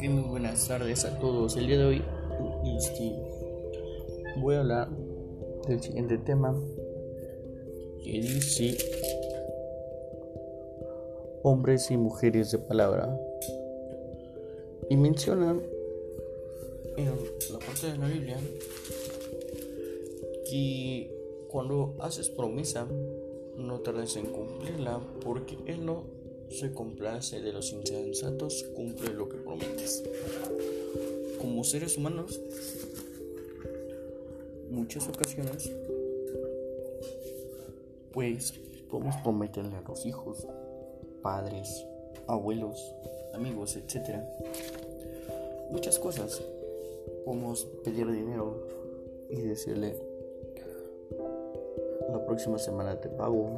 Muy buenas tardes a todos. El día de hoy este, voy a hablar del siguiente tema que dice hombres y mujeres de palabra. Y mencionan en la parte de la Biblia que cuando haces promesa no tardes en cumplirla porque Él no se complace de los insensatos, cumple lo que. Como seres humanos, muchas ocasiones, pues podemos prometerle a los hijos, padres, abuelos, amigos, etc. Muchas cosas. Podemos pedir dinero y decirle, la próxima semana te pago